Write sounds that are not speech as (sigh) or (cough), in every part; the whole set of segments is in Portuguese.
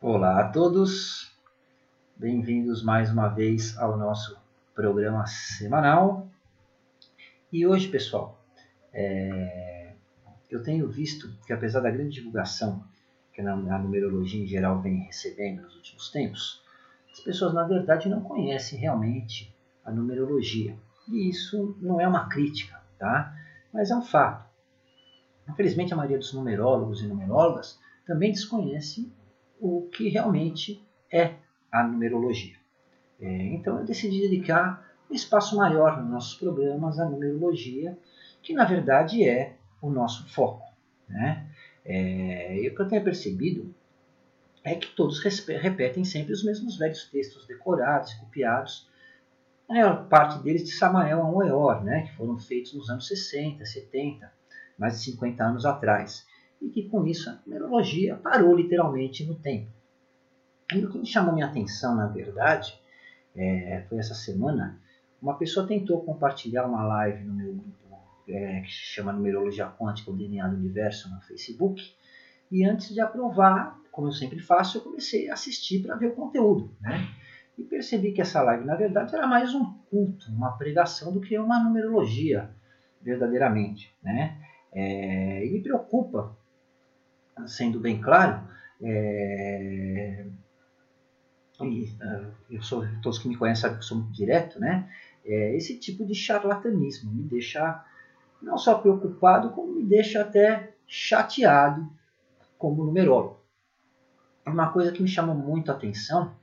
Olá a todos, bem-vindos mais uma vez ao nosso programa semanal. E hoje, pessoal, é... eu tenho visto que apesar da grande divulgação que a numerologia em geral vem recebendo nos últimos tempos, as pessoas na verdade não conhecem realmente a numerologia. E isso não é uma crítica, tá? Mas é um fato. Infelizmente, a maioria dos numerólogos e numerólogas também desconhece o que realmente é a numerologia. É, então eu decidi dedicar um espaço maior nos nossos programas à numerologia, que na verdade é o nosso foco. Né? É, e o que eu tenho percebido é que todos repetem sempre os mesmos velhos textos decorados copiados, a maior parte deles de Samael a Oeor, né, que foram feitos nos anos 60, 70, mais de 50 anos atrás e que com isso a numerologia parou literalmente no tempo. E o que me chamou minha atenção, na verdade, é, foi essa semana, uma pessoa tentou compartilhar uma live no meu grupo é, que se chama Numerologia Quântica, o DNA do Universo, no Facebook, e antes de aprovar, como eu sempre faço, eu comecei a assistir para ver o conteúdo, né? E percebi que essa live, na verdade, era mais um culto, uma pregação do que uma numerologia, verdadeiramente, né? É, e me preocupa sendo bem claro, é, e, é, eu sou, todos que me conhecem sabem que eu sou muito direto, né? É, esse tipo de charlatanismo me deixa não só preocupado, como me deixa até chateado como numerólogo. Uma coisa que me chamou muito a atenção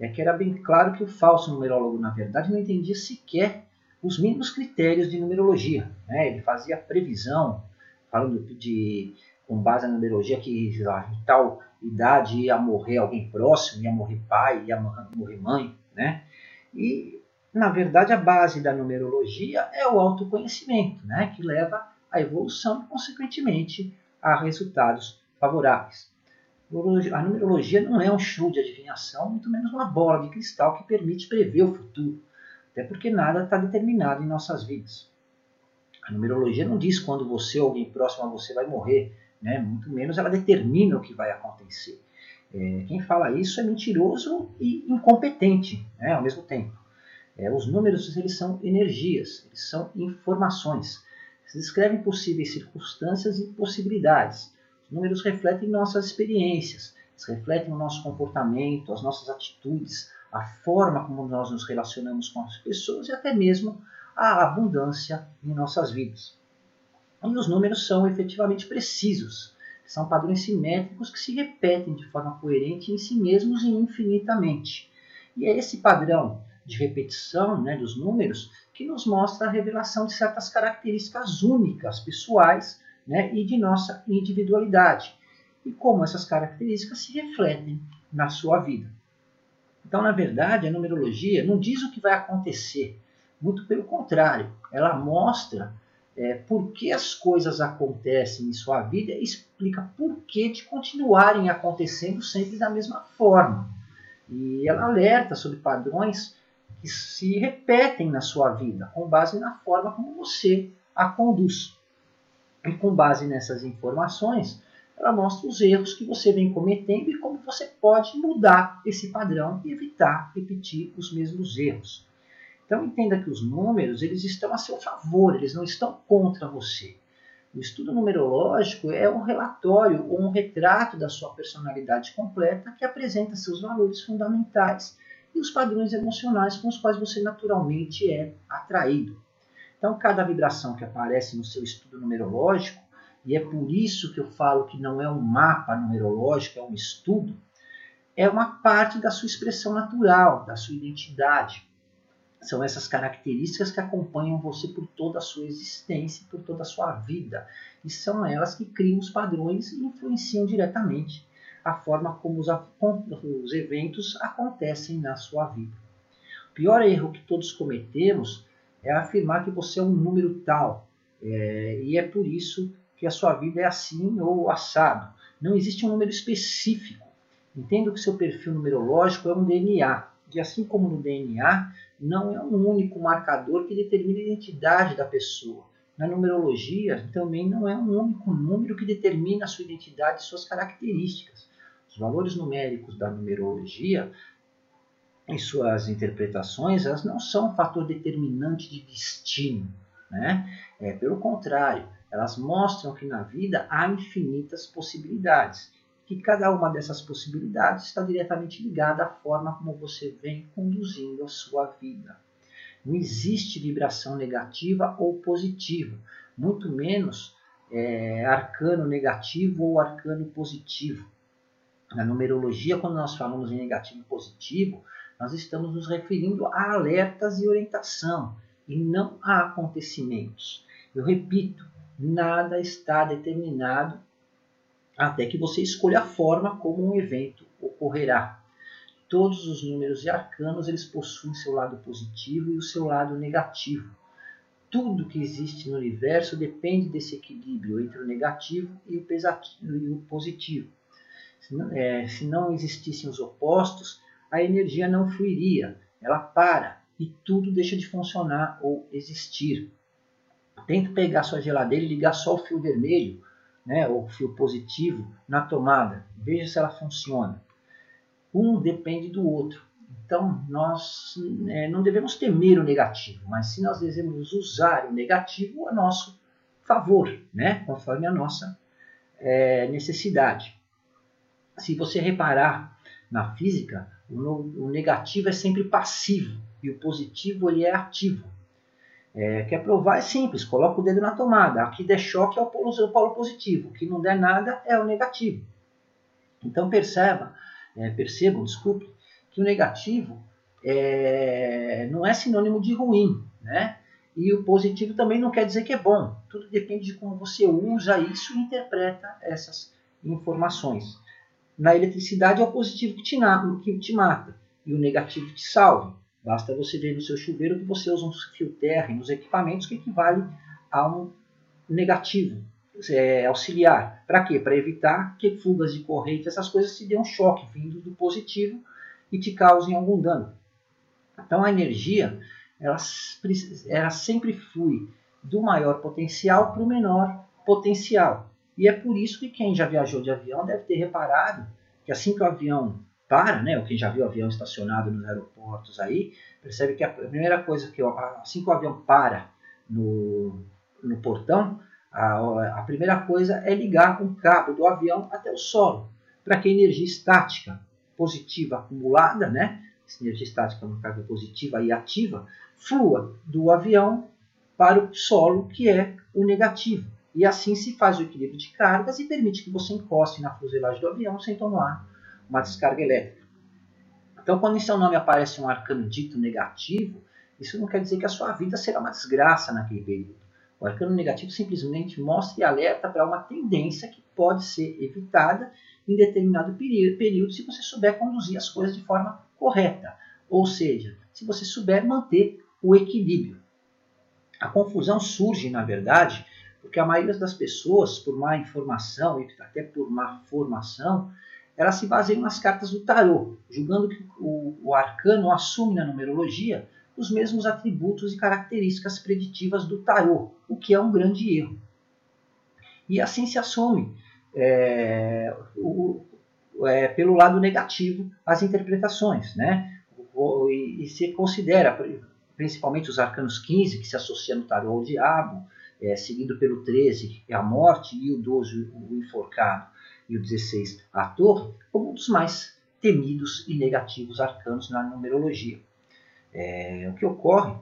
é que era bem claro que o falso numerólogo, na verdade, não entendia sequer os mínimos critérios de numerologia. Né? Ele fazia previsão, falando de com base na numerologia que em tal idade ia morrer alguém próximo, ia morrer pai, ia morrer mãe, né? E na verdade a base da numerologia é o autoconhecimento, né? Que leva à evolução e consequentemente a resultados favoráveis. A numerologia não é um show de adivinhação, muito menos uma bola de cristal que permite prever o futuro, até porque nada está determinado em nossas vidas. A numerologia não diz quando você ou alguém próximo a você vai morrer, né? muito menos ela determina o que vai acontecer. É, quem fala isso é mentiroso e incompetente né, ao mesmo tempo. É, os números eles são energias, eles são informações. Eles descrevem possíveis circunstâncias e possibilidades. Os números refletem nossas experiências, eles refletem o nosso comportamento, as nossas atitudes, a forma como nós nos relacionamos com as pessoas e até mesmo a abundância em nossas vidas. E os números são efetivamente precisos. São padrões simétricos que se repetem de forma coerente em si mesmos e infinitamente. E é esse padrão de repetição né, dos números que nos mostra a revelação de certas características únicas, pessoais né, e de nossa individualidade. E como essas características se refletem na sua vida. Então, na verdade, a numerologia não diz o que vai acontecer, muito pelo contrário, ela mostra é, por que as coisas acontecem em sua vida explica por que de continuarem acontecendo sempre da mesma forma. E ela alerta sobre padrões que se repetem na sua vida, com base na forma como você a conduz. E com base nessas informações, ela mostra os erros que você vem cometendo e como você pode mudar esse padrão e evitar repetir os mesmos erros. Então entenda que os números eles estão a seu favor, eles não estão contra você. O estudo numerológico é um relatório ou um retrato da sua personalidade completa que apresenta seus valores fundamentais e os padrões emocionais com os quais você naturalmente é atraído. Então, cada vibração que aparece no seu estudo numerológico, e é por isso que eu falo que não é um mapa numerológico, é um estudo, é uma parte da sua expressão natural, da sua identidade. São essas características que acompanham você por toda a sua existência, por toda a sua vida. E são elas que criam os padrões e influenciam diretamente a forma como os, os eventos acontecem na sua vida. O pior erro que todos cometemos é afirmar que você é um número tal. É, e é por isso que a sua vida é assim ou assado. Não existe um número específico. Entendo que seu perfil numerológico é um DNA. E assim como no DNA, não é um único marcador que determina a identidade da pessoa. Na numerologia, também não é um único número que determina a sua identidade e suas características. Os valores numéricos da numerologia, em suas interpretações, elas não são um fator determinante de destino. Né? É, pelo contrário, elas mostram que na vida há infinitas possibilidades, que cada uma dessas possibilidades está diretamente ligada à forma como você vem conduzindo a sua vida. Não existe vibração negativa ou positiva, muito menos é, arcano negativo ou arcano positivo. Na numerologia, quando nós falamos em negativo e positivo, nós estamos nos referindo a alertas e orientação, e não a acontecimentos. Eu repito, nada está determinado até que você escolha a forma como um evento ocorrerá. Todos os números e arcanos eles possuem seu lado positivo e o seu lado negativo. Tudo que existe no universo depende desse equilíbrio entre o negativo e o, e o positivo. Se não, é, se não existissem os opostos, a energia não fluiria, ela para e tudo deixa de funcionar ou existir. Tenta pegar sua geladeira e ligar só o fio vermelho, né, ou fio positivo, na tomada. Veja se ela funciona. Um depende do outro. Então, nós é, não devemos temer o negativo, mas sim nós devemos usar o negativo a nosso favor, né, conforme a nossa é, necessidade. Se você reparar na física, o, o negativo é sempre passivo e o positivo ele é ativo. É, quer provar é simples, coloca o dedo na tomada. Aqui der choque é o polo, positivo, que não der nada é o negativo. Então perceba, é, percebam, desculpe, que o negativo é, não é sinônimo de ruim, né? E o positivo também não quer dizer que é bom. Tudo depende de como você usa isso e interpreta essas informações. Na eletricidade é o positivo que te, que te mata e o negativo te salva. Basta você ver no seu chuveiro que você usa um fio terra nos equipamentos que equivale a um negativo, é, auxiliar. Para quê? Para evitar que fugas de corrente, essas coisas te dêem um choque vindo do positivo e te causem algum dano. Então a energia, ela, ela sempre flui do maior potencial para o menor potencial. E é por isso que quem já viajou de avião deve ter reparado que assim que o avião para, né, ou quem já viu o avião estacionado nos aeroportos aí, percebe que a primeira coisa que, assim que o avião para no, no portão, a, a primeira coisa é ligar um cabo do avião até o solo, para que a energia estática positiva acumulada, né, energia estática no caso positiva e ativa, flua do avião para o solo, que é o negativo. E assim se faz o equilíbrio de cargas e permite que você encoste na fuselagem do avião sem tomar uma descarga elétrica. Então, quando em seu nome aparece um arcano dito negativo, isso não quer dizer que a sua vida será uma desgraça naquele período. O arcano negativo simplesmente mostra e alerta para uma tendência que pode ser evitada em determinado período se você souber conduzir as coisas de forma correta. Ou seja, se você souber manter o equilíbrio. A confusão surge, na verdade, porque a maioria das pessoas, por má informação e até por má formação, elas se baseiam nas cartas do tarô, julgando que o, o arcano assume na numerologia os mesmos atributos e características preditivas do tarô, o que é um grande erro. E assim se assume é, o, é, pelo lado negativo as interpretações, né? E, e, se considera principalmente os arcanos 15, que se associa no tarô ao diabo, é, seguido pelo 13, é a morte, e o 12, o enforcado e o 16, a torre, como um dos mais temidos e negativos arcanos na numerologia. É, o que ocorre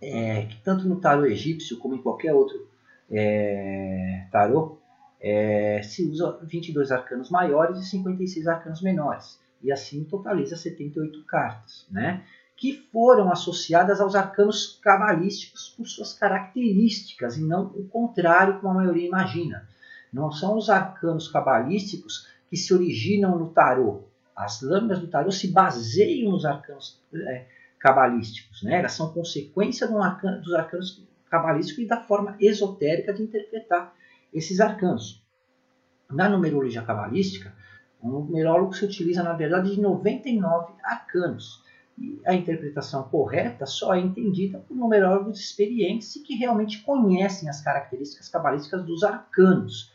é que tanto no tarô egípcio como em qualquer outro é, tarô, é, se usa 22 arcanos maiores e 56 arcanos menores. E assim totaliza 78 cartas, né? que foram associadas aos arcanos cabalísticos por suas características e não o contrário, como a maioria imagina. Não são os arcanos cabalísticos que se originam no tarô. As lâminas do tarô se baseiam nos arcanos é, cabalísticos. Né? Elas são consequência arcano, dos arcanos cabalísticos e da forma esotérica de interpretar esses arcanos. Na numerologia cabalística, o numerólogo se utiliza, na verdade, de 99 arcanos. E a interpretação correta só é entendida por numerólogos experientes que realmente conhecem as características cabalísticas dos arcanos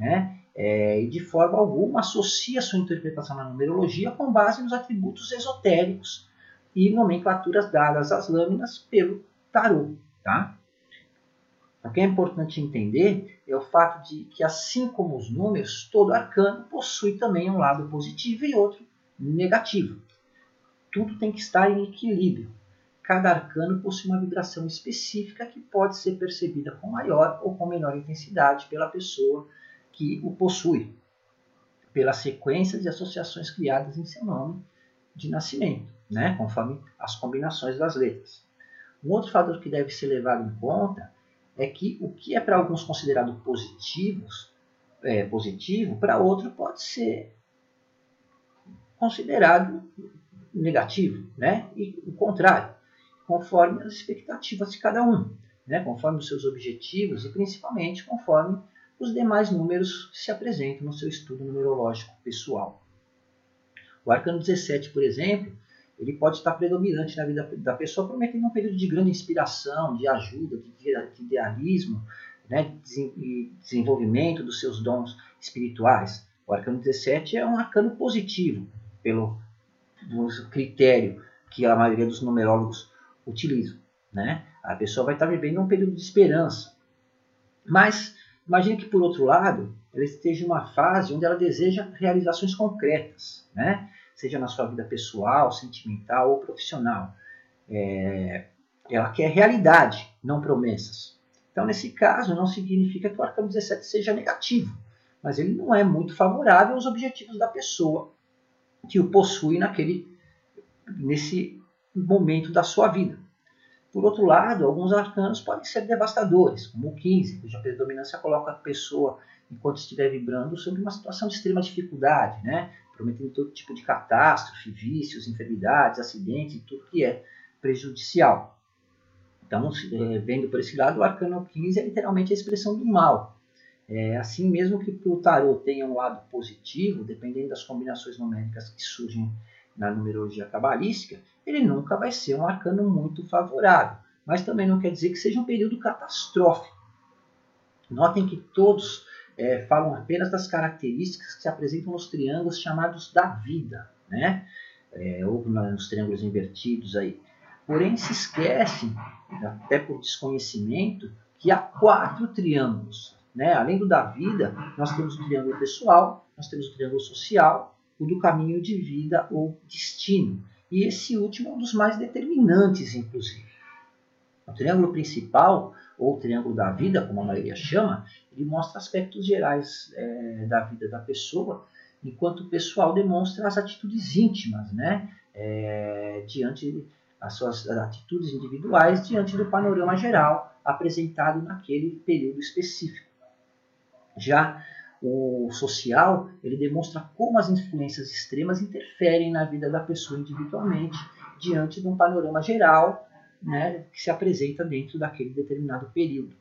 né? É, e de forma alguma associa sua interpretação na numerologia com base nos atributos esotéricos e nomenclaturas dadas às lâminas pelo tarô. Tá? O que é importante entender é o fato de que, assim como os números, todo arcano possui também um lado positivo e outro negativo. Tudo tem que estar em equilíbrio. Cada arcano possui uma vibração específica que pode ser percebida com maior ou com menor intensidade pela pessoa que o possui, pelas sequências e associações criadas em seu nome de nascimento, né? conforme as combinações das letras. Um outro fator que deve ser levado em conta é que o que é para alguns considerado positivos, é, positivo, para outro pode ser considerado negativo, né? E o contrário, conforme as expectativas de cada um, né? Conforme os seus objetivos e principalmente conforme os demais números se apresentam no seu estudo numerológico pessoal. O arcano 17, por exemplo, ele pode estar predominante na vida da pessoa, prometendo um período de grande inspiração, de ajuda, de idealismo, né, de desenvolvimento dos seus dons espirituais. O arcano 17 é um arcano positivo, pelo critério que a maioria dos numerólogos utilizam. Né? A pessoa vai estar vivendo um período de esperança. Mas imagine que, por outro lado, ela esteja em uma fase onde ela deseja realizações concretas. Né? seja na sua vida pessoal, sentimental ou profissional. É, ela quer realidade, não promessas. Então, nesse caso, não significa que o arcano 17 seja negativo, mas ele não é muito favorável aos objetivos da pessoa que o possui naquele, nesse momento da sua vida. Por outro lado, alguns arcanos podem ser devastadores, como o 15, cuja predominância coloca a pessoa, enquanto estiver vibrando, sobre uma situação de extrema dificuldade, né? prometendo todo tipo de catástrofe, vícios, enfermidades, acidentes e tudo que é prejudicial. Então, é, vendo por esse lado, o arcano 15 é literalmente a expressão do mal. É, assim mesmo que o tarô tenha um lado positivo, dependendo das combinações numéricas que surgem na numerologia cabalística, ele nunca vai ser um arcano muito favorável. Mas também não quer dizer que seja um período catastrófico. Notem que todos é, falam apenas das características que se apresentam nos triângulos chamados da vida, né? É, ou nos triângulos invertidos aí. Porém, se esquecem, até por desconhecimento, que há quatro triângulos. Né? Além do da vida, nós temos o triângulo pessoal, nós temos o triângulo social, o do caminho de vida ou destino. E esse último é um dos mais determinantes, inclusive. O triângulo principal ou triângulo da vida, como a maioria chama, ele mostra aspectos gerais é, da vida da pessoa, enquanto o pessoal demonstra as atitudes íntimas, né? É, diante as suas atitudes individuais diante do panorama geral apresentado naquele período específico. Já o social, ele demonstra como as influências extremas interferem na vida da pessoa individualmente diante de um panorama geral né, que se apresenta dentro daquele determinado período.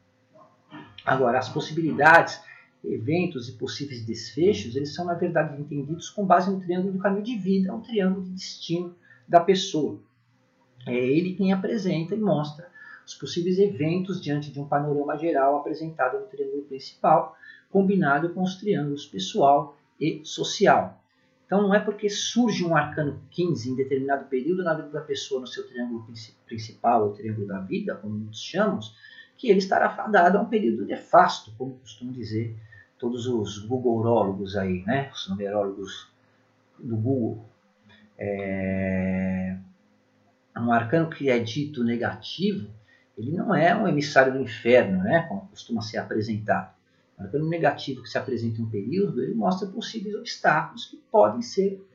Agora, as possibilidades, eventos e possíveis desfechos, eles são, na verdade, entendidos com base no triângulo do caminho de vida, um triângulo de destino da pessoa. É ele quem apresenta e mostra os possíveis eventos diante de um panorama geral apresentado no triângulo principal, combinado com os triângulos pessoal e social. Então não é porque surge um arcano 15 em determinado período na vida da pessoa no seu triângulo principal, ou triângulo da vida, como muitos chamamos, que ele estará fadado a um período nefasto, como costumam dizer todos os googleurólogos aí, né? os numerólogos do Google. É... Um arcano que é dito negativo, ele não é um emissário do inferno, né? como costuma ser apresentado pelo negativo que se apresenta em um período, ele mostra possíveis obstáculos que podem ser,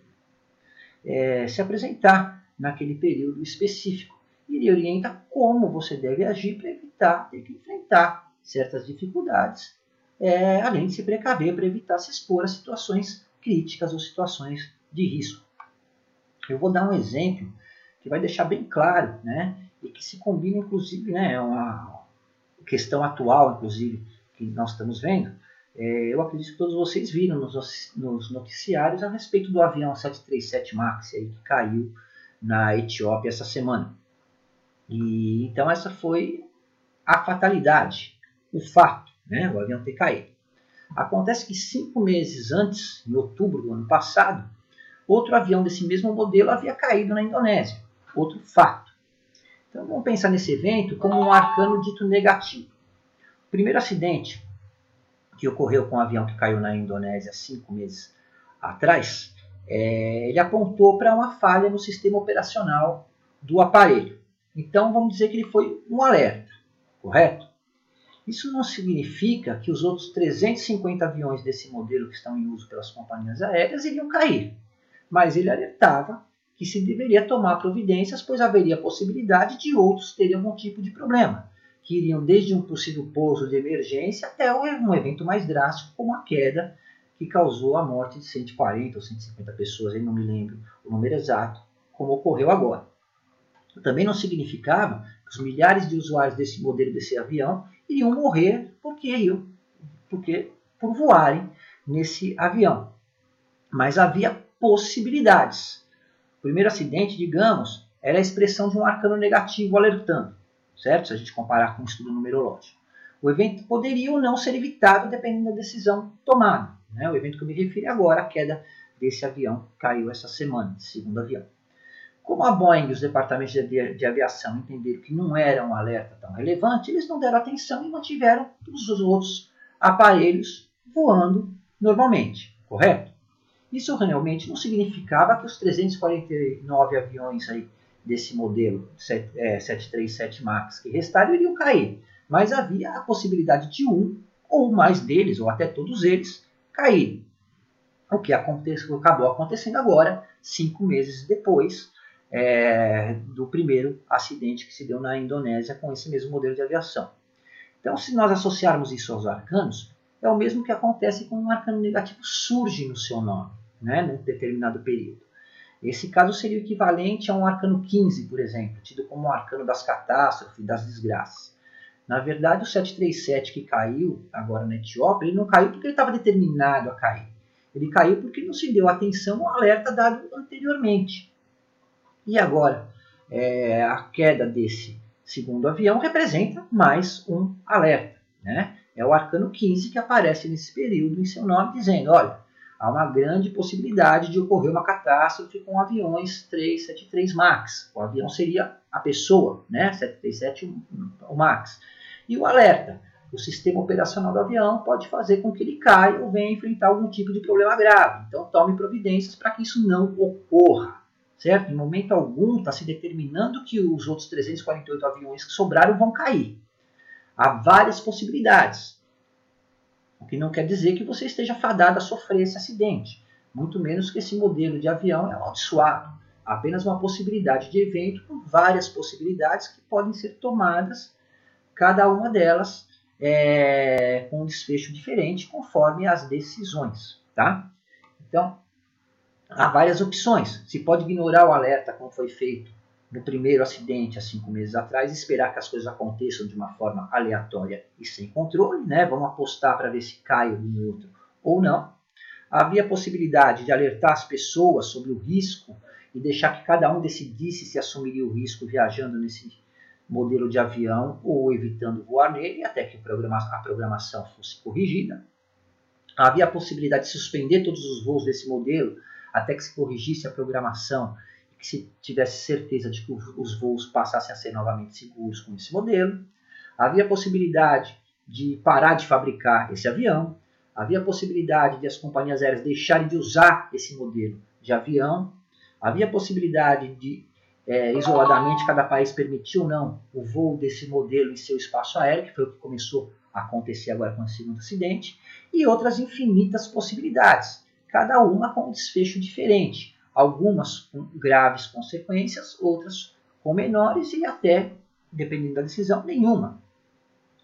é, se apresentar naquele período específico. E ele orienta como você deve agir para evitar ter que enfrentar certas dificuldades, é, além de se precaver para evitar se expor a situações críticas ou situações de risco. Eu vou dar um exemplo que vai deixar bem claro, né, e que se combina, inclusive, né, é uma questão atual, inclusive, que nós estamos vendo, é, eu acredito que todos vocês viram nos, nos, noticiários a respeito do avião 737 MAX aí, que caiu na Etiópia essa semana. E, então essa foi a fatalidade, o fato, né, o avião ter caído. Acontece que cinco meses antes, em outubro do ano passado, outro avião desse mesmo modelo havia caído na Indonésia. Outro fato. Então vamos pensar nesse evento como um arcano dito negativo. O primeiro acidente que ocorreu com o um avião que caiu na Indonésia cinco meses atrás, é, ele apontou para uma falha no sistema operacional do aparelho. Então vamos dizer que ele foi um alerta, correto? Isso não significa que os outros 350 aviões desse modelo que estão em uso pelas companhias aéreas iriam cair, mas ele alertava que se deveria tomar providências, pois haveria possibilidade de outros terem algum tipo de problema, que iriam desde um possível pouso de emergência até um evento mais drástico, como a queda que causou a morte de 140 ou 150 pessoas, não me lembro o número exato, como ocorreu agora. Também não significava que os milhares de usuários desse modelo desse avião iriam morrer porque, porque por voarem nesse avião. Mas havia possibilidades. O primeiro acidente, digamos, era a expressão de um arcano negativo alertando, certo? Se a gente comparar com um estudo numerológico. O evento poderia ou não ser evitado dependendo da decisão tomada. Né? O evento que eu me refiro agora, a queda desse avião, caiu essa semana, segundo avião. Como a Boeing e os departamentos de aviação entenderam que não era um alerta tão relevante, eles não deram atenção e mantiveram os outros aparelhos voando normalmente, correto? Isso realmente não significava que os 349 aviões aí desse modelo 737 é, MAX que restaram iriam cair, mas havia a possibilidade de um ou mais deles, ou até todos eles, caírem. O que aconteceu, acabou acontecendo agora, cinco meses depois, é, do primeiro acidente que se deu na Indonésia com esse mesmo modelo de aviação. Então, se nós associarmos isso aos arcanos, é o mesmo que acontece quando um arcano negativo surge no seu nome, né, num determinado período. Esse caso seria o equivalente a um arcano 15, por exemplo, tido como um arcano das catástrofes, das desgraças. Na verdade, o 737 que caiu agora na Etiópia, ele não caiu porque ele estava determinado a cair. Ele caiu porque não se deu atenção ao alerta dado anteriormente. E agora, é, a queda desse segundo avião representa mais um alerta. Né? É o arcano 15 que aparece nesse período em seu nome, dizendo: olha, há uma grande possibilidade de ocorrer uma catástrofe com aviões 373 MAX. O avião seria a pessoa, né? 737 o MAX. E o alerta: o sistema operacional do avião pode fazer com que ele caia ou venha enfrentar algum tipo de problema grave. Então, tome providências para que isso não ocorra certo? Em momento algum está se determinando que os outros 348 aviões que sobraram vão cair. Há várias possibilidades. O que não quer dizer que você esteja fadado a sofrer esse acidente. Muito menos que esse modelo de avião é amaldiçoado. Apenas uma possibilidade de evento com várias possibilidades que podem ser tomadas, cada uma delas é, com um desfecho diferente conforme as decisões. Tá? Então, há várias opções. Se pode ignorar o alerta, como foi feito no primeiro acidente há cinco meses atrás, esperar que as coisas aconteçam de uma forma aleatória e sem controle, né? Vamos apostar para ver se cai um outro ou não. Havia a possibilidade de alertar as pessoas sobre o risco e deixar que cada um decidisse se assumiria o risco viajando nesse modelo de avião ou evitando voar nele, até que a programação fosse corrigida. Havia a possibilidade de suspender todos os voos desse modelo até que se corrigisse a programação que se tivesse certeza de que os voos passassem a ser novamente seguros com esse modelo. Havia possibilidade de parar de fabricar esse avião, havia possibilidade de as companhias aéreas deixarem de usar esse modelo de avião, havia possibilidade de é, isoladamente cada país permitir ou não o voo desse modelo em seu espaço aéreo, que foi o que começou a acontecer agora com o segundo acidente, e outras infinitas possibilidades cada uma com um desfecho diferente. Algumas com graves consequências, outras com menores e até, dependendo da decisão, nenhuma.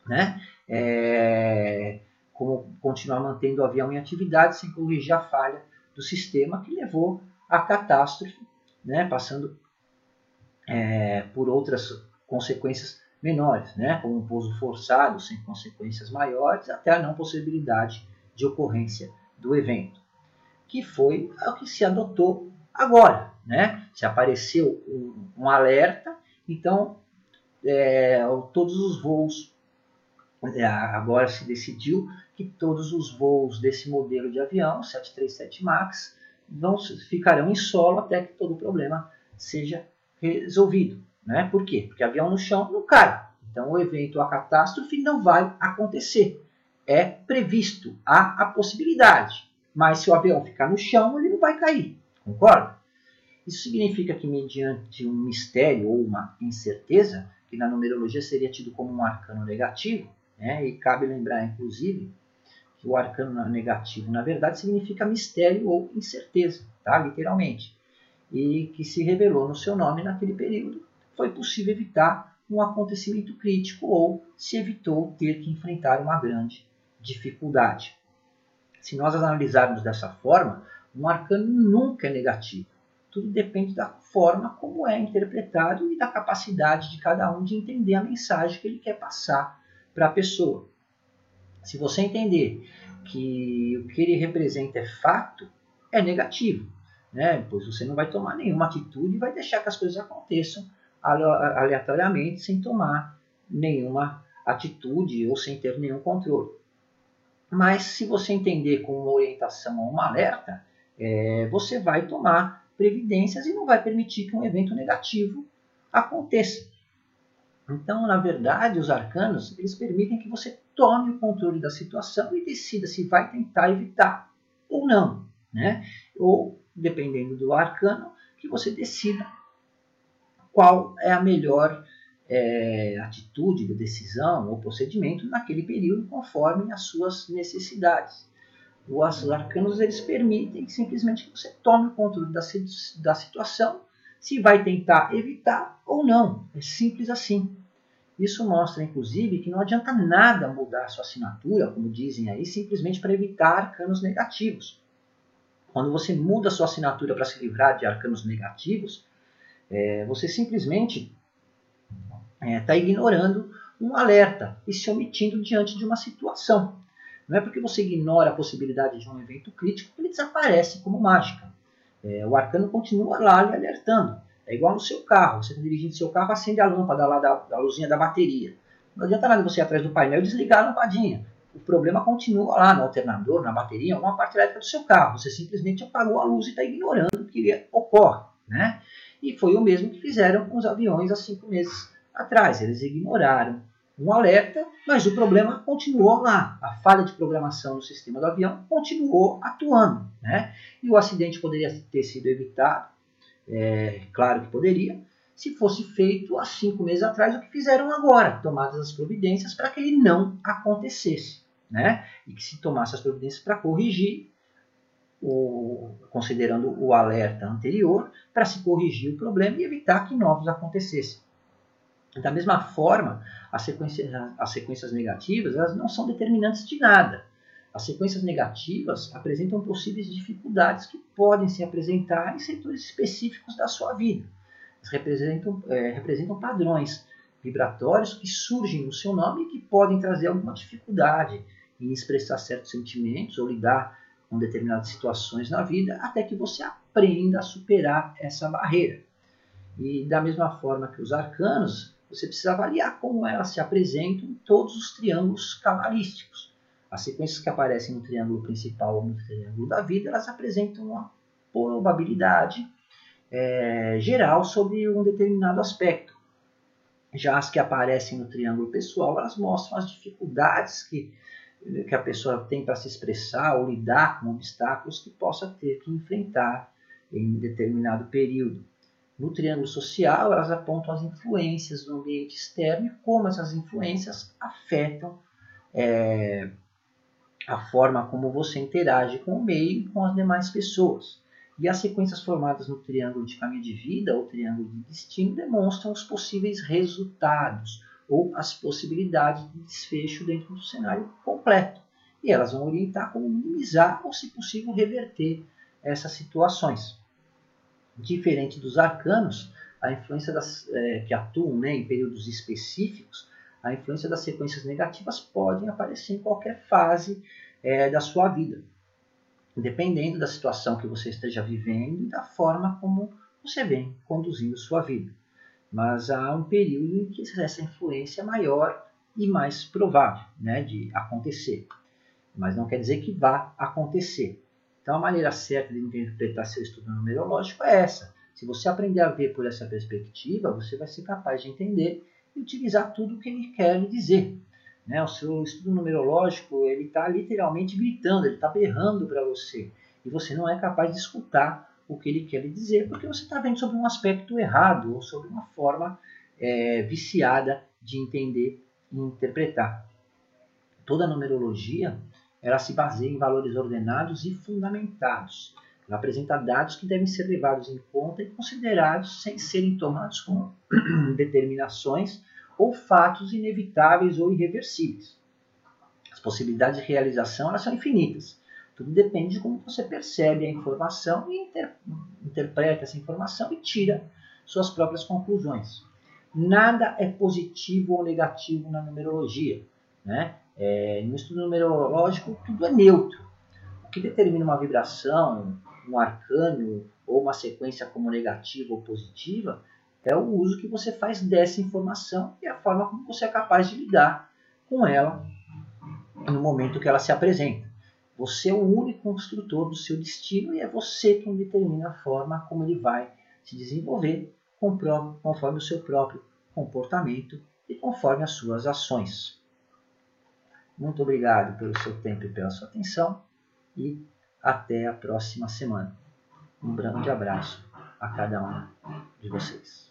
Né? É, como continuar mantendo o avião em atividade sem corrigir a falha do sistema que levou à catástrofe, né? passando é, por outras consequências menores, né? como um pouso forçado sem consequências maiores, até a não possibilidade de ocorrência do evento que foi o que se adotou agora. Né? Se apareceu um, um alerta, então é, todos os voos é, agora se decidiu que todos os voos desse modelo de avião, 737 MAX, vão, ficarão em solo até que todo o problema seja resolvido. Né? Por quê? Porque avião no chão não cai. Então o evento, a catástrofe não vai acontecer. É previsto, há a possibilidade. Mas se o avião ficar no chão, ele não vai cair. Concorda? Isso significa que, mediante um mistério ou uma incerteza, que na numerologia seria tido como um arcano negativo, né? e cabe lembrar, inclusive, que o arcano negativo, na verdade, significa mistério ou incerteza, tá? literalmente, e que se revelou no seu nome naquele período, foi possível evitar um acontecimento crítico ou se evitou ter que enfrentar uma grande dificuldade. Se nós analisarmos dessa forma, um arcano nunca é negativo. Tudo depende da forma como é interpretado e da capacidade de cada um de entender a mensagem que ele quer passar para a pessoa. Se você entender que o que ele representa é fato, é negativo, né? pois você não vai tomar nenhuma atitude e vai deixar que as coisas aconteçam aleatoriamente sem tomar nenhuma atitude ou sem ter nenhum controle. Mas se você entender como uma orientação ou um alerta, é, você vai tomar previdências e não vai permitir que um evento negativo aconteça. Então, na verdade, os arcanos eles permitem que você tome o controle da situação e decida se vai tentar evitar ou não, né? Ou dependendo do arcano, que você decida qual é a melhor é, atitude, decisão ou procedimento naquele período, conforme as suas necessidades. Os arcanos eles permitem que simplesmente você tome o controle da, da situação, se vai tentar evitar ou não. É simples assim. Isso mostra, inclusive, que não adianta nada mudar sua assinatura, como dizem aí, simplesmente para evitar arcanos negativos. Quando você muda sua assinatura para se livrar de arcanos negativos, é, você simplesmente está é, tá ignorando um alerta e se omitindo diante de uma situação. Não é porque você ignora a possibilidade de um evento crítico que ele desaparece como mágica. É, o arcano continua lá lhe alertando. É igual no seu carro. Você está dirigindo seu carro, acende a lâmpada lá da, da luzinha da bateria. Não adianta nada você ir atrás do painel e desligar a lampadinha. O problema continua lá no alternador, na bateria, alguma parte elétrica do seu carro. Você simplesmente apagou a luz e está ignorando o que ocorre. Né? E foi o mesmo que fizeram com os aviões há cinco meses atrás. Eles ignoraram um alerta, mas o problema continuou lá. A falha de programação no sistema do avião continuou atuando. Né? E o acidente poderia ter sido evitado é, claro que poderia, se fosse feito há cinco meses atrás o que fizeram agora, tomadas as providências para que ele não acontecesse, né? E que se tomasse as providências para corrigir, o, considerando o alerta anterior, para se corrigir o problema e evitar que novos acontecessem. Da mesma forma, as sequências, as sequências negativas elas não são determinantes de nada. As sequências negativas apresentam possíveis dificuldades que podem se apresentar em setores específicos da sua vida. Elas representam, é, representam padrões vibratórios que surgem no seu nome e que podem trazer alguma dificuldade em expressar certos sentimentos ou lidar com determinadas situações na vida, até que você aprenda a superar essa barreira. E da mesma forma que os arcanos, você precisa avaliar como elas se apresentam em todos os triângulos cabalísticos. As sequências que aparecem no triângulo principal ou no triângulo da vida, elas apresentam uma probabilidade é, geral sobre um determinado aspecto. Já as que aparecem no triângulo pessoal, elas mostram as dificuldades que, que a pessoa tem para se expressar ou lidar com obstáculos que possa ter que enfrentar em determinado período. No triângulo social, elas apontam as influências do ambiente externo e como essas influências afetam é, a forma como você interage com o meio e com as demais pessoas. E as sequências formadas no triângulo de caminho de vida ou triângulo de destino demonstram os possíveis resultados ou as possibilidades de desfecho dentro do cenário completo. E elas vão orientar como minimizar ou, se possível, reverter essas situações. Diferente dos arcanos, a influência das, é, que atuam né, em períodos específicos a influência das sequências negativas podem aparecer em qualquer fase é, da sua vida, dependendo da situação que você esteja vivendo e da forma como você vem conduzindo sua vida. Mas há um período em que essa influência é maior e mais provável né, de acontecer. mas não quer dizer que vá acontecer. Então, a maneira certa de interpretar seu estudo numerológico é essa. Se você aprender a ver por essa perspectiva, você vai ser capaz de entender e utilizar tudo o que ele quer lhe dizer. Né? O seu estudo numerológico ele está literalmente gritando, ele está berrando para você e você não é capaz de escutar o que ele quer lhe dizer porque você está vendo sobre um aspecto errado ou sobre uma forma é, viciada de entender e interpretar. Toda a numerologia ela se baseia em valores ordenados e fundamentados. Ela apresenta dados que devem ser levados em conta e considerados sem serem tomados como (clears throat) determinações ou fatos inevitáveis ou irreversíveis. As possibilidades de realização elas são infinitas. Tudo depende de como você percebe a informação e inter interpreta essa informação e tira suas próprias conclusões. Nada é positivo ou negativo na numerologia. Né? É, no estudo numerológico, tudo é neutro. O que determina uma vibração, um arcano ou uma sequência como negativa ou positiva é o uso que você faz dessa informação e a forma como você é capaz de lidar com ela no momento que ela se apresenta. Você é o único construtor do seu destino e é você quem determina a forma como ele vai se desenvolver conforme o seu próprio comportamento e conforme as suas ações. Muito obrigado pelo seu tempo e pela sua atenção e até a próxima semana. Um grande abraço a cada um de vocês.